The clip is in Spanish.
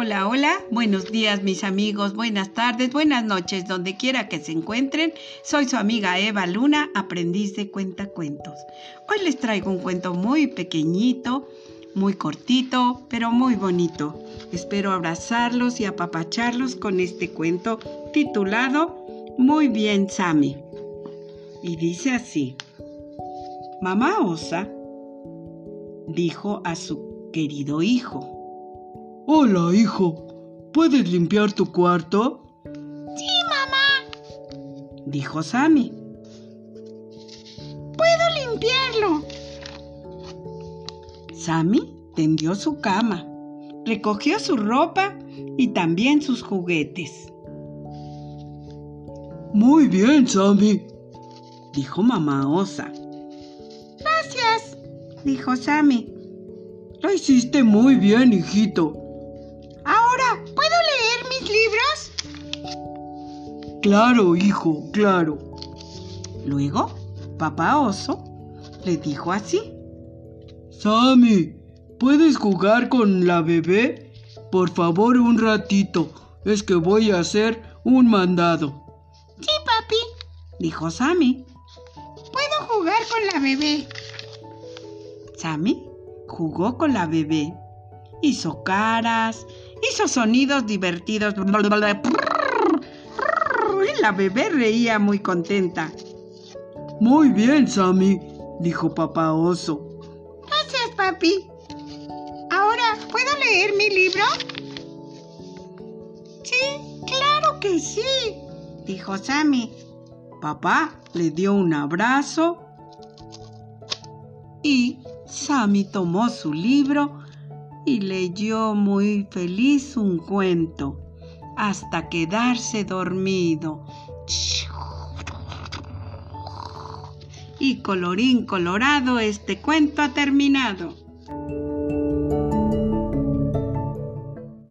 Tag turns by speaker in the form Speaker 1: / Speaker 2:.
Speaker 1: Hola, hola, buenos días mis amigos, buenas tardes, buenas noches, donde quiera que se encuentren. Soy su amiga Eva Luna, aprendiz de cuentacuentos. Hoy les traigo un cuento muy pequeñito, muy cortito, pero muy bonito. Espero abrazarlos y apapacharlos con este cuento titulado Muy bien, Sammy. Y dice así. Mamá Osa dijo a su querido hijo.
Speaker 2: Hola, hijo. ¿Puedes limpiar tu cuarto?
Speaker 3: Sí, mamá,
Speaker 1: dijo Sammy.
Speaker 3: Puedo limpiarlo.
Speaker 1: Sammy tendió su cama, recogió su ropa y también sus juguetes.
Speaker 2: Muy bien, Sammy,
Speaker 1: dijo mamá osa.
Speaker 3: Gracias,
Speaker 1: dijo Sammy.
Speaker 2: Lo hiciste muy bien, hijito. Claro, hijo, claro.
Speaker 1: Luego, papá oso le dijo así.
Speaker 2: Sammy, ¿puedes jugar con la bebé? Por favor, un ratito. Es que voy a hacer un mandado.
Speaker 3: Sí, papi,
Speaker 1: dijo Sammy.
Speaker 3: Puedo jugar con la bebé.
Speaker 1: Sammy jugó con la bebé. Hizo caras, hizo sonidos divertidos. La bebé reía muy contenta.
Speaker 2: Muy bien, Sammy, dijo papá oso.
Speaker 3: Gracias, papi. Ahora, ¿puedo leer mi libro?
Speaker 1: Sí, claro que sí, dijo Sammy. Papá le dio un abrazo y Sammy tomó su libro y leyó muy feliz un cuento hasta quedarse dormido. Y colorín colorado, este cuento ha terminado.